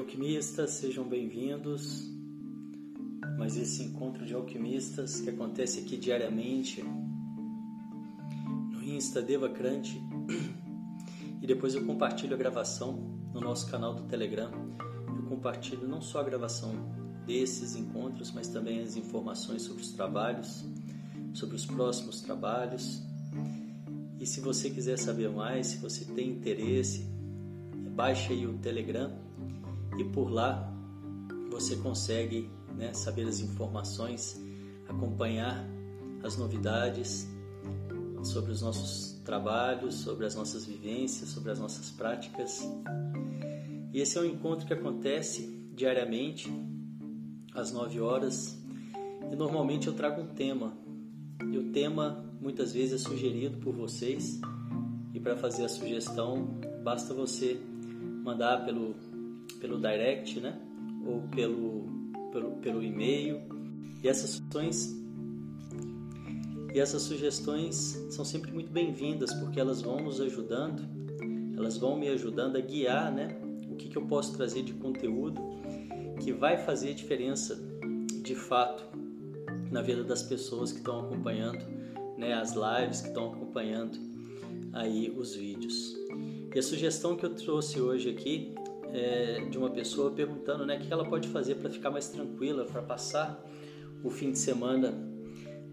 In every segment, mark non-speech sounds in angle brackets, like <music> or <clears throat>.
alquimistas, sejam bem-vindos. Mas esse encontro de alquimistas que acontece aqui diariamente no Insta Devacrante e depois eu compartilho a gravação no nosso canal do Telegram. Eu compartilho não só a gravação desses encontros, mas também as informações sobre os trabalhos, sobre os próximos trabalhos. E se você quiser saber mais, se você tem interesse, baixe aí o Telegram e por lá você consegue né, saber as informações, acompanhar as novidades sobre os nossos trabalhos, sobre as nossas vivências, sobre as nossas práticas. E esse é um encontro que acontece diariamente às 9 horas e normalmente eu trago um tema. E o tema muitas vezes é sugerido por vocês e para fazer a sugestão basta você mandar pelo pelo direct, né? Ou pelo, pelo, e-mail. E essas sugestões, e essas sugestões são sempre muito bem-vindas porque elas vão nos ajudando, elas vão me ajudando a guiar, né? O que, que eu posso trazer de conteúdo que vai fazer diferença de fato na vida das pessoas que estão acompanhando, né? As lives que estão acompanhando aí os vídeos. E a sugestão que eu trouxe hoje aqui é, de uma pessoa perguntando né, o que ela pode fazer para ficar mais tranquila, para passar o fim de semana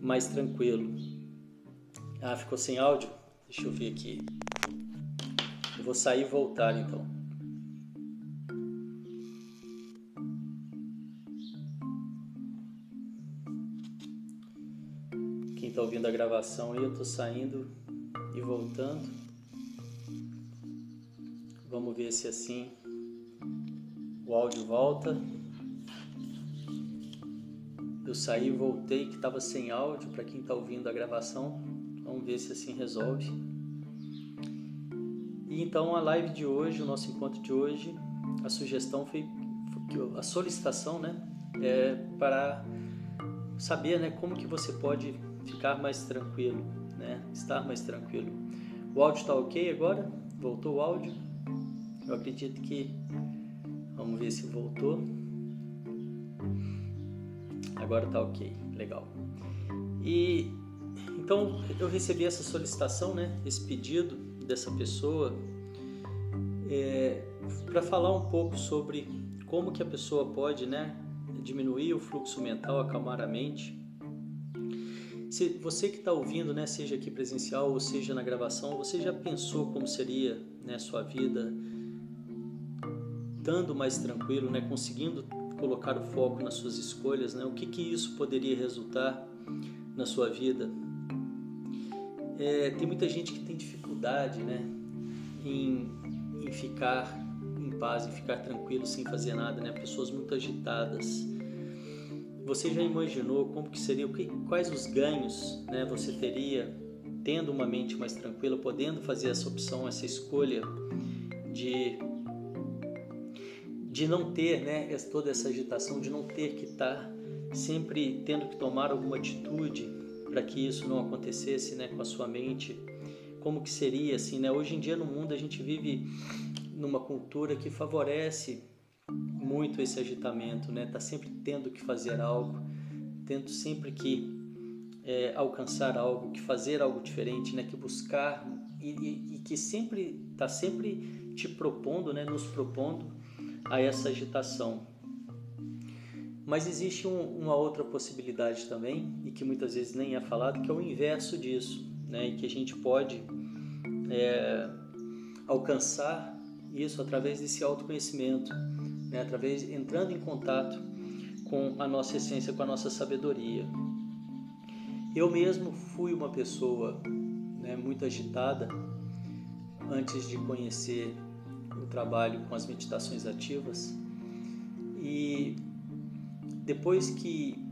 mais tranquilo. Ah, ficou sem áudio? Deixa eu ver aqui. Eu vou sair e voltar então. Quem está ouvindo a gravação aí, eu estou saindo e voltando. Vamos ver se assim o áudio volta. Eu saí voltei que estava sem áudio para quem está ouvindo a gravação. Vamos ver se assim resolve. E então a live de hoje, o nosso encontro de hoje, a sugestão foi, a solicitação, né, é para saber, né, como que você pode ficar mais tranquilo, né, estar mais tranquilo. O áudio está ok agora? Voltou o áudio? Eu acredito que Vamos ver se voltou. Agora tá ok, legal. E então eu recebi essa solicitação, né? Esse pedido dessa pessoa é, para falar um pouco sobre como que a pessoa pode, né? Diminuir o fluxo mental, acalmar a mente. Se você que está ouvindo, né, seja aqui presencial ou seja na gravação, você já pensou como seria, né, sua vida? Estando mais tranquilo, né, conseguindo colocar o foco nas suas escolhas, né, o que, que isso poderia resultar na sua vida. É, tem muita gente que tem dificuldade né, em, em ficar em paz, em ficar tranquilo sem fazer nada, né, pessoas muito agitadas. Você já imaginou como que seria, quais os ganhos né, você teria tendo uma mente mais tranquila, podendo fazer essa opção, essa escolha de de não ter né, toda essa agitação, de não ter que estar tá sempre tendo que tomar alguma atitude para que isso não acontecesse né, com a sua mente. Como que seria assim, né? Hoje em dia no mundo a gente vive numa cultura que favorece muito esse agitamento, né? Tá sempre tendo que fazer algo, tendo sempre que é, alcançar algo, que fazer algo diferente, né? Que buscar e, e, e que sempre está sempre te propondo, né? Nos propondo a essa agitação. Mas existe um, uma outra possibilidade também, e que muitas vezes nem é falado, que é o inverso disso, né? e que a gente pode é, alcançar isso através desse autoconhecimento, né? através entrando em contato com a nossa essência, com a nossa sabedoria. Eu mesmo fui uma pessoa né, muito agitada antes de conhecer trabalho com as meditações ativas. E depois que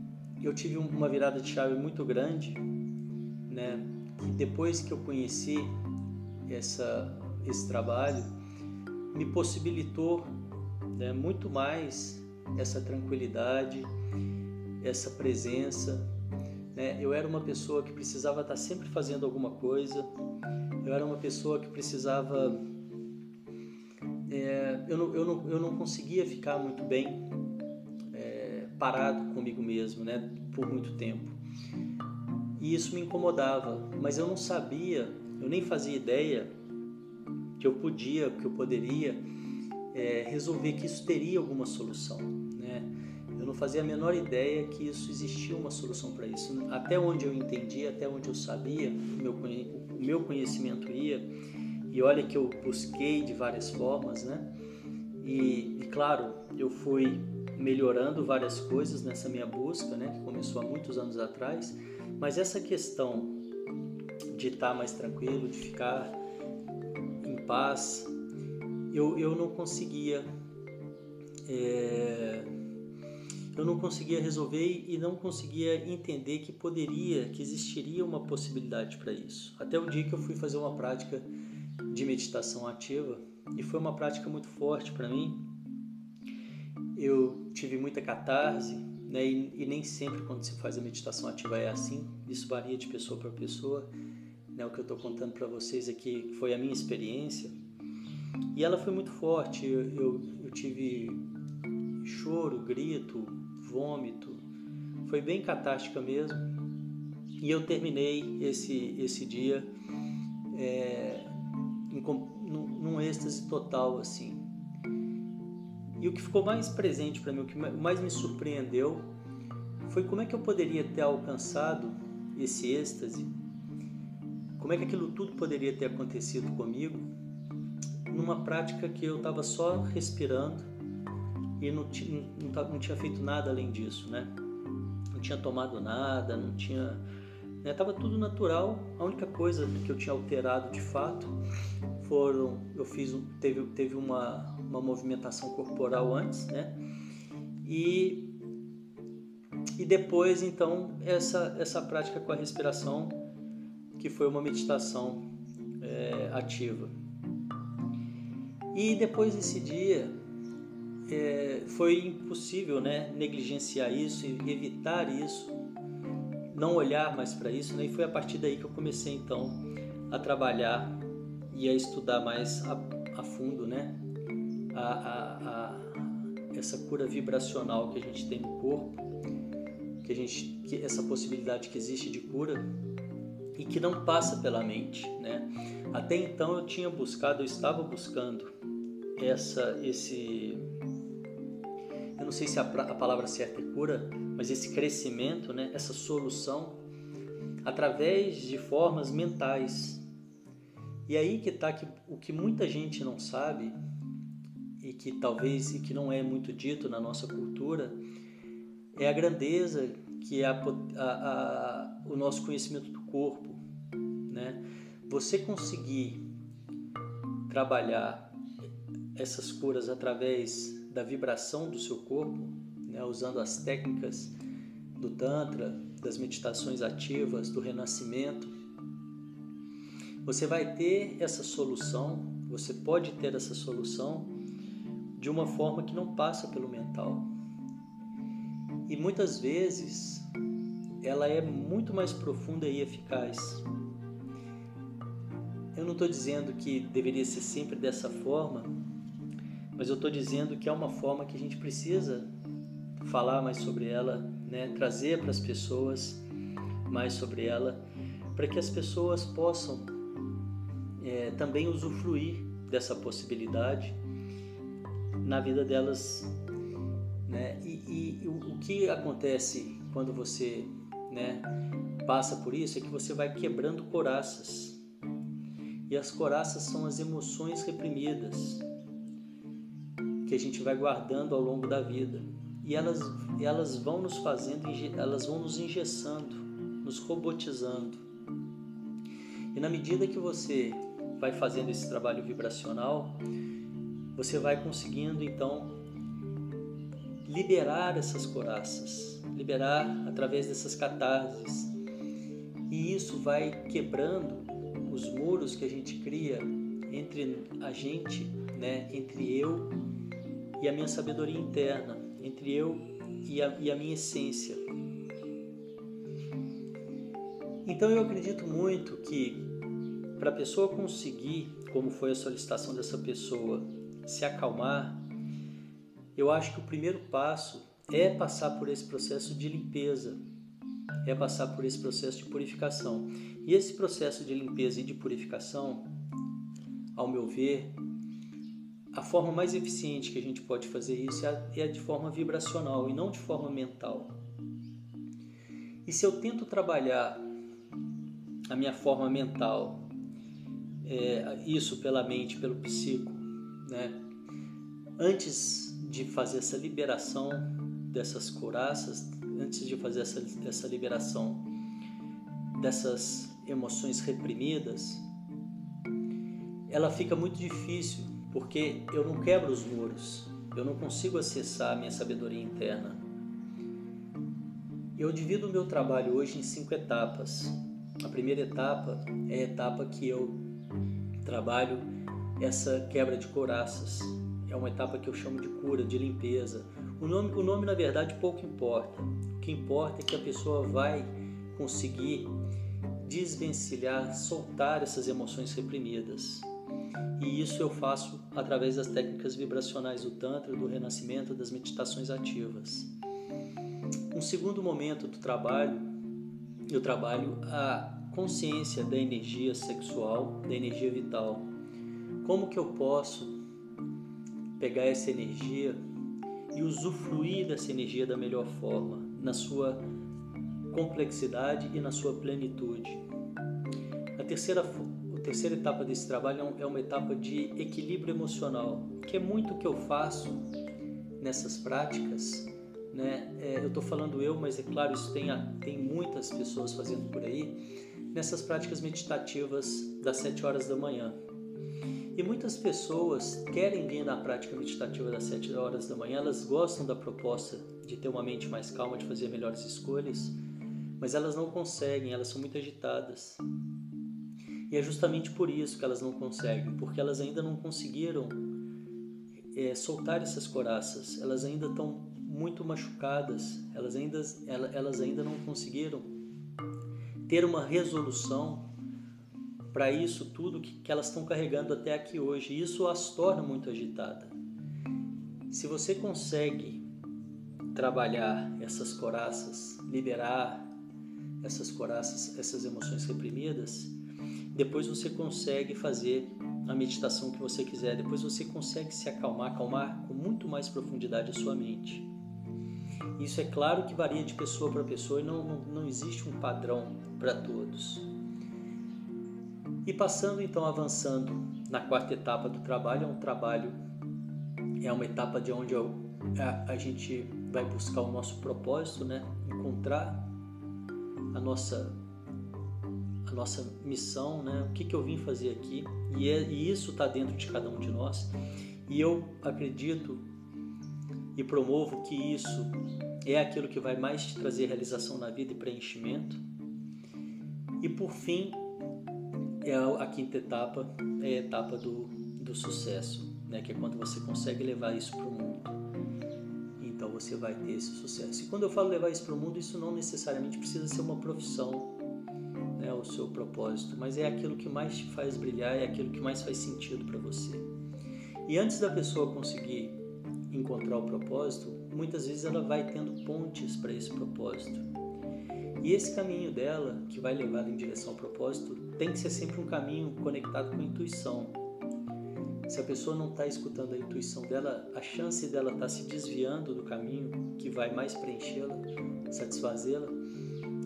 eu tive uma virada de chave muito grande, né? E depois que eu conheci essa, esse trabalho, me possibilitou né, muito mais essa tranquilidade, essa presença. Né? Eu era uma pessoa que precisava estar sempre fazendo alguma coisa, eu era uma pessoa que precisava é, eu, não, eu, não, eu não conseguia ficar muito bem é, parado comigo mesmo, né, por muito tempo. E isso me incomodava, mas eu não sabia, eu nem fazia ideia que eu podia, que eu poderia é, resolver, que isso teria alguma solução, né? Eu não fazia a menor ideia que isso existia uma solução para isso. Até onde eu entendi, até onde eu sabia, o meu, o meu conhecimento ia, e olha que eu busquei de várias formas, né? E, e, claro, eu fui melhorando várias coisas nessa minha busca, né? Que começou há muitos anos atrás. Mas essa questão de estar mais tranquilo, de ficar em paz, eu, eu não conseguia. É, eu não conseguia resolver e não conseguia entender que poderia, que existiria uma possibilidade para isso. Até o dia que eu fui fazer uma prática de meditação ativa e foi uma prática muito forte para mim. Eu tive muita catarse, né? E, e, nem sempre quando se faz a meditação ativa é assim. Isso varia de pessoa para pessoa. Né? O que eu estou contando para vocês aqui foi a minha experiência e ela foi muito forte. Eu, eu, eu tive choro, grito, vômito. Foi bem catástica mesmo. E eu terminei esse esse dia é, num, num êxtase total assim. E o que ficou mais presente para mim, o que mais me surpreendeu, foi como é que eu poderia ter alcançado esse êxtase, como é que aquilo tudo poderia ter acontecido comigo, numa prática que eu estava só respirando e não, não, não, tinha feito nada além disso, né? Não tinha tomado nada, não tinha Estava né? tudo natural. A única coisa que eu tinha alterado de fato foram eu fiz teve teve uma, uma movimentação corporal antes, né? E e depois então essa essa prática com a respiração que foi uma meditação é, ativa. E depois desse dia é, foi impossível, né, negligenciar isso e evitar isso não olhar mais para isso, né? E foi a partir daí que eu comecei então a trabalhar e a estudar mais a, a fundo, né? A, a, a, essa cura vibracional que a gente tem no corpo, que a gente, que essa possibilidade que existe de cura e que não passa pela mente, né? Até então eu tinha buscado, eu estava buscando essa, esse eu não sei se a, a palavra certa é cura, mas esse crescimento, né, essa solução, através de formas mentais. E aí que está que, o que muita gente não sabe e que talvez e que não é muito dito na nossa cultura é a grandeza que é a, a, a, o nosso conhecimento do corpo, né? Você conseguir trabalhar essas curas através da vibração do seu corpo, né, usando as técnicas do Tantra, das meditações ativas, do renascimento, você vai ter essa solução, você pode ter essa solução de uma forma que não passa pelo mental. E muitas vezes ela é muito mais profunda e eficaz. Eu não estou dizendo que deveria ser sempre dessa forma, mas eu estou dizendo que é uma forma que a gente precisa falar mais sobre ela, né? trazer para as pessoas mais sobre ela, para que as pessoas possam é, também usufruir dessa possibilidade na vida delas. Né? E, e o, o, que acontece quando você né, passa por isso é que você vai quebrando coraças. E as coraças são as emoções reprimidas que a gente vai guardando ao longo da vida. E elas, elas vão nos fazendo, elas vão nos engessando, nos robotizando. E na medida que você vai fazendo esse trabalho vibracional, você vai conseguindo então liberar essas coraças, liberar através dessas catarses. E isso vai quebrando os muros que a gente cria entre a gente, né, entre eu e a minha sabedoria interna, entre eu e a, e a minha essência. Então eu acredito muito que para a pessoa conseguir, como foi a solicitação dessa pessoa, se acalmar, eu acho que o primeiro passo é passar por esse processo de limpeza, é passar por esse processo de purificação. E esse processo de limpeza e de purificação, ao meu ver, a forma mais eficiente que a gente pode fazer isso é, é de forma vibracional e não de forma mental. E se eu tento trabalhar a minha forma mental, é, isso pela mente, pelo psico, né? antes de fazer essa liberação dessas coraças, antes de fazer essa, essa liberação dessas emoções reprimidas, ela fica muito difícil porque eu não quebro os muros, eu não consigo acessar a minha sabedoria interna. Eu divido o meu trabalho hoje em cinco etapas. A primeira etapa é a etapa que eu trabalho essa quebra de coraças. É uma etapa que eu chamo de cura, de limpeza. O nome, o nome na verdade pouco importa. O que importa é que a pessoa vai conseguir desvencilhar, soltar essas emoções reprimidas. E isso eu faço através das técnicas vibracionais do Tantra, do renascimento, das meditações ativas. Um segundo momento do trabalho, eu trabalho a consciência da energia sexual, da energia vital. Como que eu posso pegar essa energia e usufruir dessa energia da melhor forma, na sua complexidade e na sua plenitude. A terceira, a terceira etapa desse trabalho é, é uma etapa de equilíbrio emocional, que é muito o que eu faço nessas práticas né? É, eu estou falando eu, mas é claro, isso tem, tem muitas pessoas fazendo por aí, nessas práticas meditativas das 7 horas da manhã. E muitas pessoas querem vir na prática meditativa das 7 horas da manhã, elas gostam da proposta de ter uma mente mais calma, de fazer melhores escolhas, mas elas não conseguem, elas são muito agitadas. E é justamente por isso que elas não conseguem, porque elas ainda não conseguiram é, soltar essas coraças, elas ainda estão muito machucadas, elas ainda, elas ainda não conseguiram ter uma resolução para isso tudo que, que elas estão carregando até aqui hoje. Isso as torna muito agitadas. Se você consegue trabalhar essas coraças, liberar essas coraças, essas emoções reprimidas, depois você consegue fazer a meditação que você quiser, depois você consegue se acalmar, acalmar com muito mais profundidade a sua mente. Isso é claro que varia de pessoa para pessoa e não, não, não existe um padrão para todos. E passando então, avançando na quarta etapa do trabalho, é um trabalho, é uma etapa de onde eu, a, a gente vai buscar o nosso propósito, né? encontrar a nossa a nossa missão, né? O que, que eu vim fazer aqui? E, é, e isso está dentro de cada um de nós. E eu acredito e promovo que isso é aquilo que vai mais te trazer realização na vida e preenchimento. E por fim, é a quinta etapa, é a etapa do, do sucesso, né? que é quando você consegue levar isso para o mundo. Então você vai ter esse sucesso. E quando eu falo levar isso para o mundo, isso não necessariamente precisa ser uma profissão, né? o seu propósito, mas é aquilo que mais te faz brilhar, é aquilo que mais faz sentido para você. E antes da pessoa conseguir encontrar o propósito, muitas vezes ela vai tendo pontes para esse propósito. E esse caminho dela, que vai levar em direção ao propósito, tem que ser sempre um caminho conectado com a intuição. Se a pessoa não está escutando a intuição dela, a chance dela estar tá se desviando do caminho que vai mais preenchê-la, satisfazê-la,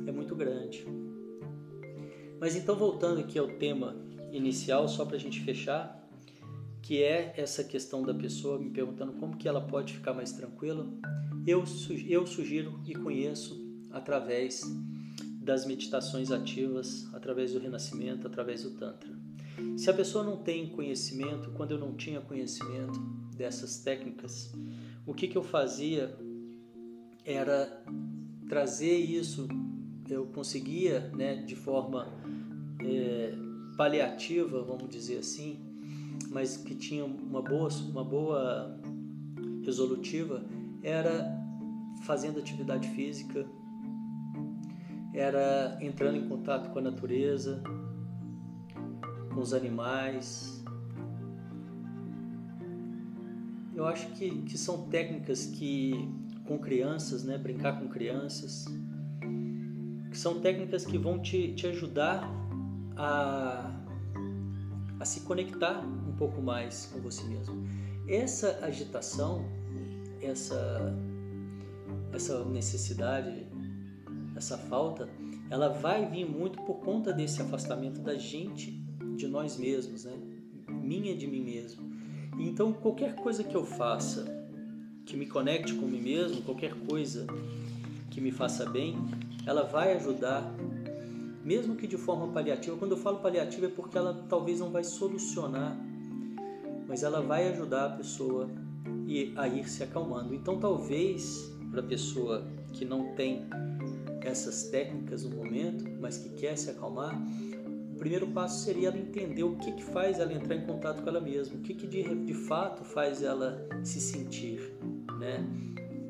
é muito grande. Mas então, voltando aqui ao tema inicial, só para a gente fechar, que é essa questão da pessoa me perguntando como que ela pode ficar mais tranquila, eu, eu sugiro e conheço através das meditações ativas, através do renascimento, através do Tantra. Se a pessoa não tem conhecimento, quando eu não tinha conhecimento dessas técnicas, o que, que eu fazia era trazer isso, eu conseguia, né, de forma é, paliativa, vamos dizer assim, mas que tinha uma boa, uma boa resolutiva, era fazendo atividade física, era entrando em contato com a natureza, com os animais, eu acho que, que são técnicas que com crianças, né, brincar com crianças, que são técnicas que vão te, te ajudar a, a se conectar um pouco mais com você mesmo. Essa agitação, essa, essa necessidade, essa falta, ela vai vir muito por conta desse afastamento da gente de nós mesmos, né? Minha de mim mesmo. Então, qualquer coisa que eu faça que me conecte com mim mesmo, qualquer coisa que me faça bem, ela vai ajudar, mesmo que de forma paliativa. Quando eu falo paliativa é porque ela talvez não vai solucionar, mas ela vai ajudar a pessoa a ir se acalmando. Então, talvez para a pessoa que não tem essas técnicas no momento, mas que quer se acalmar, o primeiro passo seria ela entender o que, que faz ela entrar em contato com ela mesma, o que, que de, de fato faz ela se sentir. Né?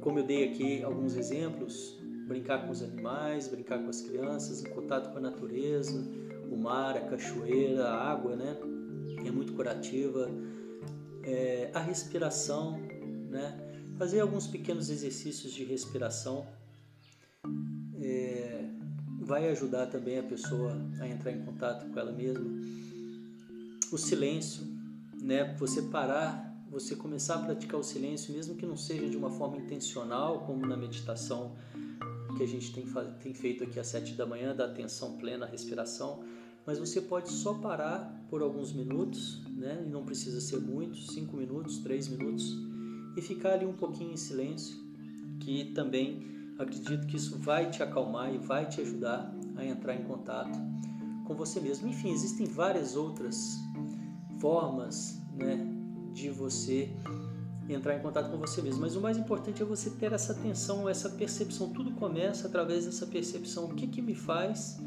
Como eu dei aqui alguns exemplos, brincar com os animais, brincar com as crianças, em contato com a natureza, o mar, a cachoeira, a água, né? É muito curativa. É, a respiração, né? Fazer alguns pequenos exercícios de respiração é, vai ajudar também a pessoa a entrar em contato com ela mesma. O silêncio, né? Você parar, você começar a praticar o silêncio, mesmo que não seja de uma forma intencional, como na meditação que a gente tem, tem feito aqui às sete da manhã, da atenção plena à respiração, mas você pode só parar por alguns minutos, né? E não precisa ser muito, cinco minutos, três minutos, e ficar ali um pouquinho em silêncio, que também acredito que isso vai te acalmar e vai te ajudar a entrar em contato com você mesmo. Enfim, existem várias outras formas né, de você entrar em contato com você mesmo. Mas o mais importante é você ter essa atenção, essa percepção. Tudo começa através dessa percepção. O que, que me faz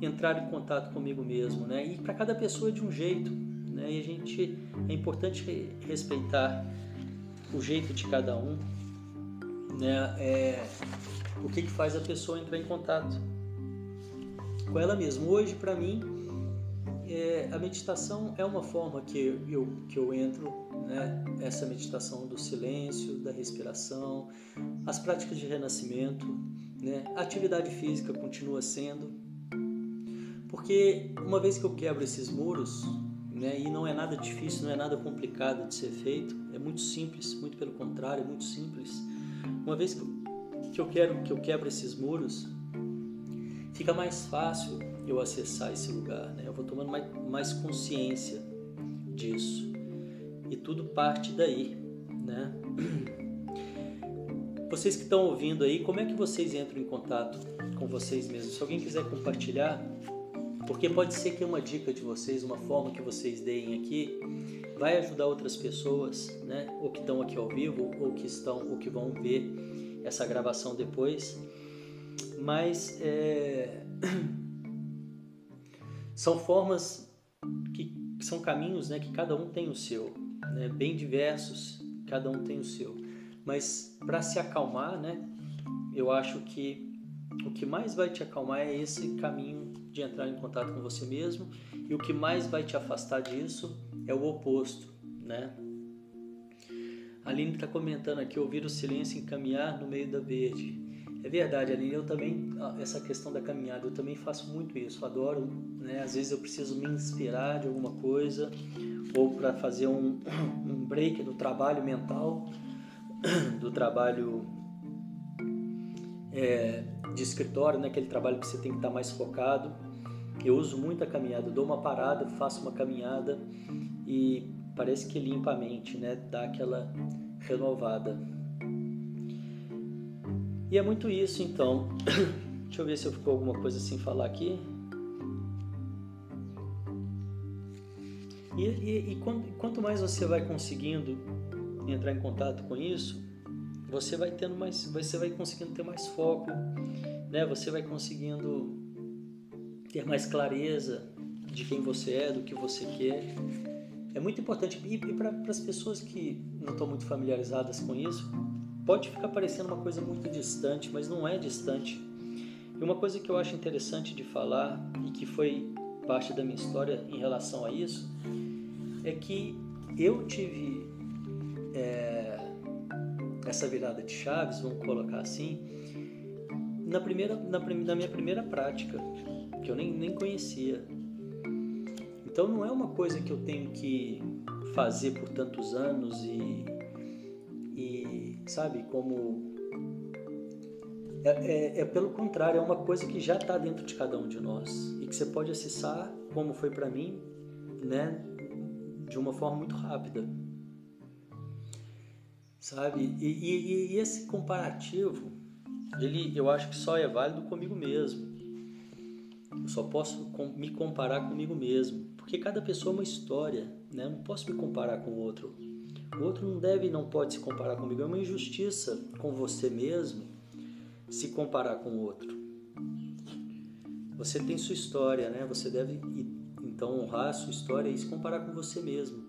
entrar em contato comigo mesmo, né? E para cada pessoa é de um jeito, né? E a gente é importante respeitar o jeito de cada um, né? É, o que, que faz a pessoa entrar em contato com ela mesma. Hoje, para mim, é, a meditação é uma forma que eu, que eu entro, né? essa meditação do silêncio, da respiração, as práticas de renascimento, né? a atividade física continua sendo, porque uma vez que eu quebro esses muros, né? e não é nada difícil, não é nada complicado de ser feito, é muito simples, muito pelo contrário, é muito simples. Uma vez que eu quero que eu quebro esses muros, fica mais fácil eu acessar esse lugar, né? Eu vou tomando mais, mais consciência disso e tudo parte daí, né? <clears throat> Vocês que estão ouvindo aí, como é que vocês entram em contato com vocês mesmos? Se alguém quiser compartilhar, porque pode ser que uma dica de vocês, uma forma que vocês deem aqui, vai ajudar outras pessoas, né? Ou que estão aqui ao vivo, ou que estão, ou que vão ver essa gravação depois. Mas é... <clears throat> são formas que, são caminhos, né? Que cada um tem o seu, né? Bem diversos, cada um tem o seu. Mas para se acalmar, né? Eu acho que o que mais vai te acalmar é esse caminho de entrar em contato com você mesmo e o que mais vai te afastar disso é o oposto, né? Aline está comentando aqui, ouvir o silêncio e caminhar no meio da verde. É verdade, Aline, eu também, essa questão da caminhada, eu também faço muito isso, adoro, né? Às vezes eu preciso me inspirar de alguma coisa, ou para fazer um, <coughs> um break do trabalho mental, <coughs> do trabalho é, de escritório, né? aquele trabalho que você tem que estar mais focado. Eu uso muito a caminhada, dou uma parada, faço uma caminhada e parece que limpa a mente, né? Dá aquela renovada. E é muito isso, então. <clears throat> Deixa eu ver se eu ficou alguma coisa sem falar aqui. E, e, e quanto, quanto mais você vai conseguindo entrar em contato com isso, você vai tendo mais, você vai conseguindo ter mais foco, né? Você vai conseguindo ter mais clareza de quem você é, do que você quer é muito importante. E, e para as pessoas que não estão muito familiarizadas com isso, pode ficar parecendo uma coisa muito distante, mas não é distante. E uma coisa que eu acho interessante de falar e que foi parte da minha história em relação a isso é que eu tive é, essa virada de chaves, vamos colocar assim, na, primeira, na, na minha primeira prática, que eu nem, nem conhecia. Então não é uma coisa que eu tenho que fazer por tantos anos e, e sabe, como. É, é, é, pelo contrário, é uma coisa que já está dentro de cada um de nós e que você pode acessar, como foi para mim, né, de uma forma muito rápida sabe? E, e, e, esse comparativo, ele, eu acho que só é válido comigo mesmo. Eu só posso me comparar comigo mesmo, porque cada pessoa é uma história, né? Eu não posso me comparar com o outro. O outro não deve e não pode se comparar comigo. É uma injustiça com você mesmo se comparar com o outro. Você tem sua história, né? Você deve então honrar a sua história e se comparar com você mesmo.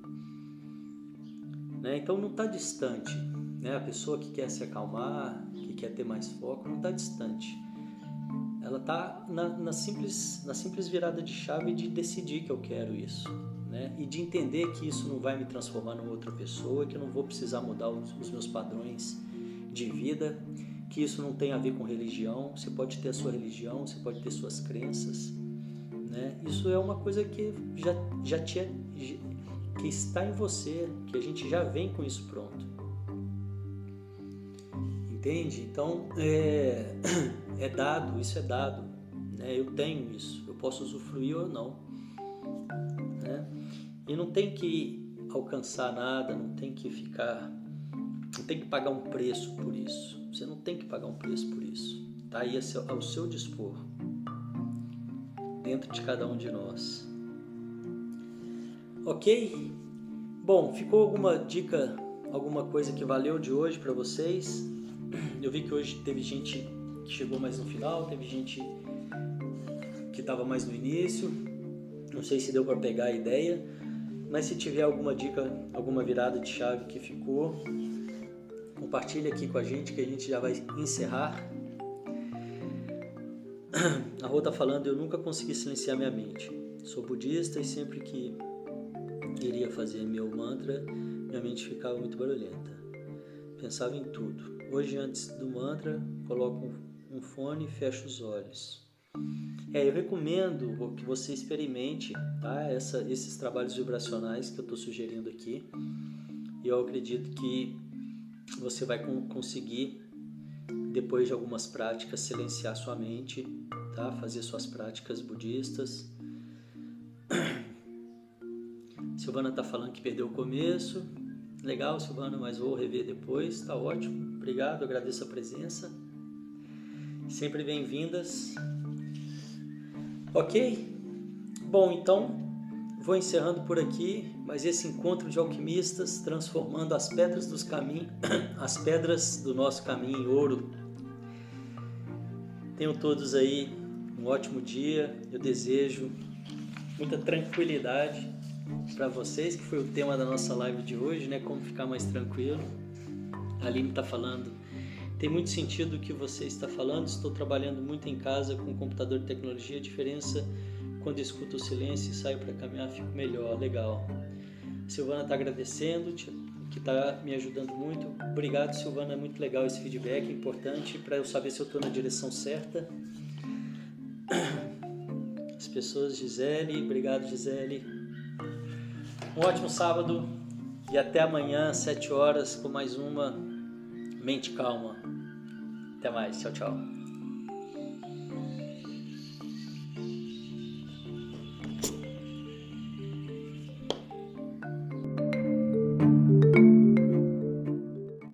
Né? Então não está distante. Né? A pessoa que quer se acalmar, que quer ter mais foco, não está distante. Ela está na, na, simples, na simples virada de chave de decidir que eu quero isso. Né? E de entender que isso não vai me transformar numa outra pessoa, que eu não vou precisar mudar os, os meus padrões de vida, que isso não tem a ver com religião. Você pode ter a sua religião, você pode ter suas crenças. Né? Isso é uma coisa que já, já, te, que está em você, que a gente já vem com isso pronto. Entende? Então, é, <clears throat> é dado, isso é dado. Né? Eu tenho isso, eu posso usufruir ou não. Né? E não tem que alcançar nada, não tem que ficar. Não tem que pagar um preço por isso. Você não tem que pagar um preço por isso. Está aí ao seu dispor, dentro de cada um de nós. Ok? Bom, ficou alguma dica, alguma coisa que valeu de hoje para vocês? Eu vi que hoje teve gente chegou mais no final, teve gente que estava mais no início. Não sei se deu para pegar a ideia, mas se tiver alguma dica, alguma virada de chave que ficou, compartilha aqui com a gente que a gente já vai encerrar. A Rô tá falando, eu nunca consegui silenciar minha mente. Sou budista e sempre que iria fazer meu mantra, minha mente ficava muito barulhenta. Pensava em tudo. Hoje, antes do mantra, coloco um fone e fecho os olhos. É, eu recomendo que você experimente tá? Essa, esses trabalhos vibracionais que eu estou sugerindo aqui. Eu acredito que você vai conseguir, depois de algumas práticas, silenciar sua mente, tá? fazer suas práticas budistas <coughs> Silvana está falando que perdeu o começo. Legal, Silvana, mas vou rever depois. Está ótimo. Obrigado, agradeço a presença. Sempre bem-vindas. Ok? Bom, então vou encerrando por aqui, mas esse encontro de alquimistas transformando as pedras dos caminhos, <coughs> as pedras do nosso caminho em ouro. Tenham todos aí um ótimo dia. Eu desejo muita tranquilidade para vocês, que foi o tema da nossa live de hoje, né? Como ficar mais tranquilo. A Aline está falando. Tem muito sentido o que você está falando. Estou trabalhando muito em casa com computador de tecnologia. A diferença quando escuto o silêncio e saio para caminhar, fico melhor. Legal. A Silvana está agradecendo, que está me ajudando muito. Obrigado, Silvana. É muito legal esse feedback, é importante para eu saber se eu estou na direção certa. As pessoas, Gisele, obrigado, Gisele. Um ótimo sábado e até amanhã, 7 horas, com mais uma Mente Calma. Até mais. Tchau, tchau.